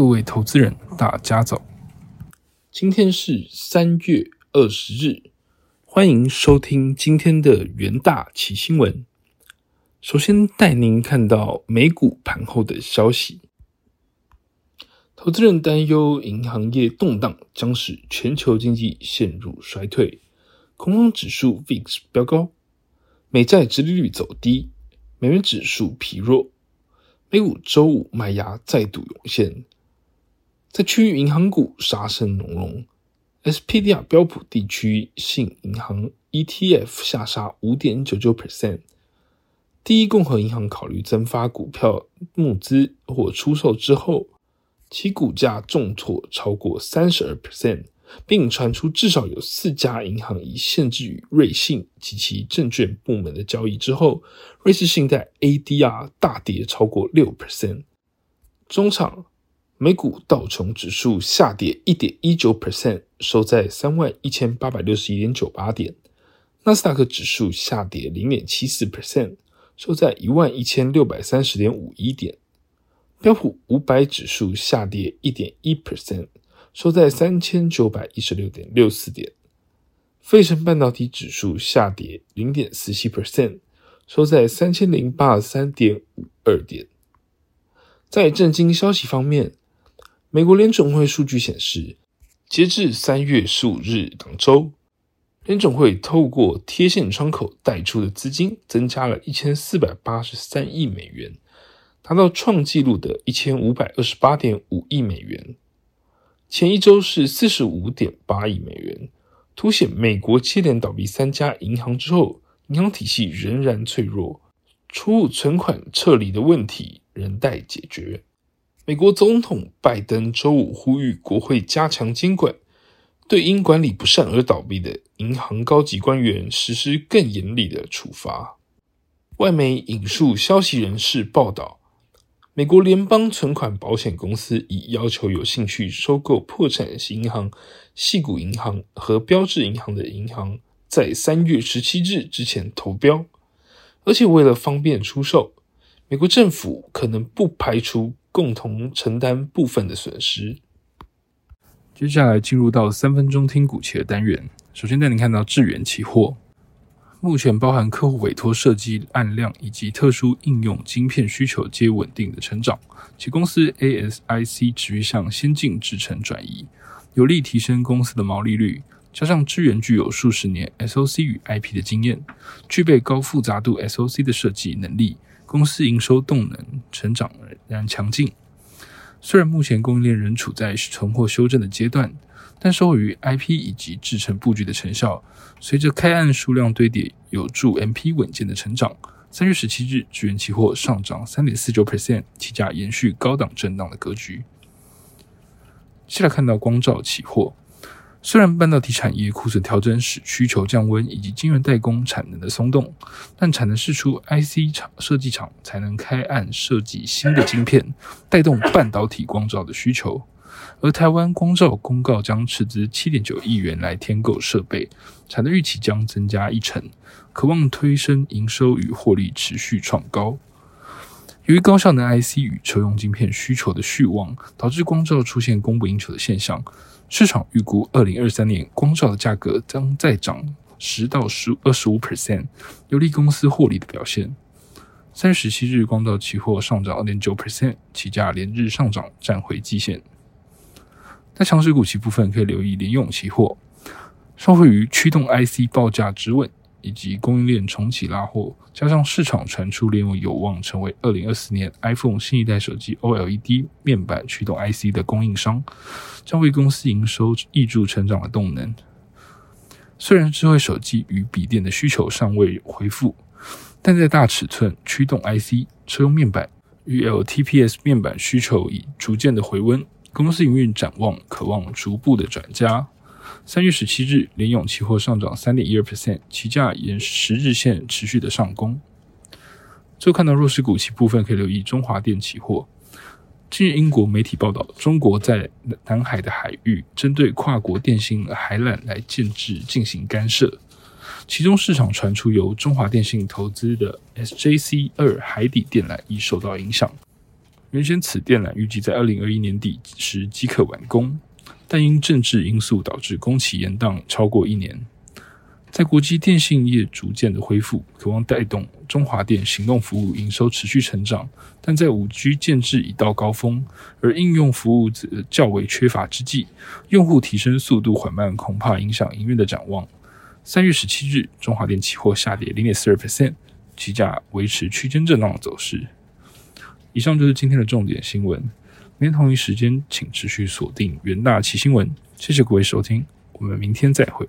各位投资人，大家早！今天是三月二十日，欢迎收听今天的元大奇新闻。首先带您看到美股盘后的消息，投资人担忧银行业动荡将使全球经济陷入衰退，恐慌指数 VIX 飙高，美债殖利率走低，美元指数疲弱。美股周五卖压再度涌现，在区域银行股杀声隆隆，SPDR 标普地区性银行 ETF 下杀五点九九 percent。第一共和银行考虑增发股票募资或出售之后，其股价重挫超过三十二 percent。并传出至少有四家银行已限制与瑞信及其证券部门的交易之后，瑞士信贷 ADR 大跌超过六 percent。中场，美股道琼指数下跌一点一九 percent，收在三万一千八百六十一点九八点；纳斯达克指数下跌零点七四 percent，收在一万一千六百三十点五一点；标普五百指数下跌一点一 percent。收在三千九百一十六点六四点，费城半导体指数下跌零点四七 percent，收在三千零八十三点五二点。在震惊消息方面，美国联总会数据显示，截至三月十五日当周，联总会透过贴现窗口贷出的资金增加了一千四百八十三亿美元，达到创纪录的一千五百二十八点五亿美元。前一周是四十五点八亿美元，凸显美国接连倒闭三家银行之后，银行体系仍然脆弱，储户存款撤离的问题仍待解决。美国总统拜登周五呼吁国会加强监管，对因管理不善而倒闭的银行高级官员实施更严厉的处罚。外媒引述消息人士报道。美国联邦存款保险公司已要求有兴趣收购破产型银行细谷银行和标志银行的银行，在三月十七日之前投标，而且为了方便出售，美国政府可能不排除共同承担部分的损失。接下来进入到三分钟听股期的单元，首先带您看到智源期货。目前包含客户委托设计案量以及特殊应用晶片需求皆稳定的成长，其公司 ASIC 持续向先进制程转移，有力提升公司的毛利率。加上智源具有数十年 SOC 与 IP 的经验，具备高复杂度 SOC 的设计能力，公司营收动能成长仍然强劲。虽然目前供应链仍处在存货修正的阶段。但受惠于 IP 以及制程布局的成效，随着开案数量堆叠，有助 MP 稳健的成长。三月十七日，智源期货上涨三点四九 percent，期价延续高档震荡的格局。接下来看到光照期货，虽然半导体产业库存调整使需求降温，以及晶圆代工产能的松动，但产能释出，IC 厂设计厂才能开案设计新的晶片，带动半导体光照的需求。而台湾光照公告将斥资七点九亿元来添购设备，产能预期将增加一成，渴望推升营收与获利持续创高。由于高效能 IC 与车用晶片需求的续旺，导致光照出现供不应求的现象。市场预估二零二三年光照的价格将再涨十到十二十五 percent，有利公司获利的表现。三月十七日，光照期货上涨二点九 percent，起价连日上涨，站回季线。在强势股期部分，可以留意联用期货，受惠于驱动 IC 报价止稳以及供应链重启拉货，加上市场传出联用有望成为二零二四年 iPhone 新一代手机 OLED 面板驱动 IC 的供应商，将为公司营收挹注成长的动能。虽然智慧手机与笔电的需求尚未恢复，但在大尺寸驱动 IC、车用面板与 LTPS 面板需求已逐渐的回温。公司营运展望渴望逐步的转加。三月十七日，联永期货上涨三点一二 percent，期价沿十日线持续的上攻。最后看到弱势股期部分，可以留意中华电期货。近日，英国媒体报道，中国在南海的海域针对跨国电信海缆来建制进行干涉，其中市场传出由中华电信投资的 SJC 二海底电缆已受到影响。原先此电缆预计在二零二一年底时即可完工，但因政治因素导致工期延宕超过一年。在国际电信业逐渐的恢复，渴望带动中华电行动服务营收持续成长，但在五 G 建制已到高峰，而应用服务则较为缺乏之际，用户提升速度缓慢，恐怕影响营运的展望。三月十七日，中华电期货下跌零点四二 percent，期价维持区间震荡走势。以上就是今天的重点新闻。明天同一时间，请持续锁定元大奇新闻。谢谢各位收听，我们明天再会。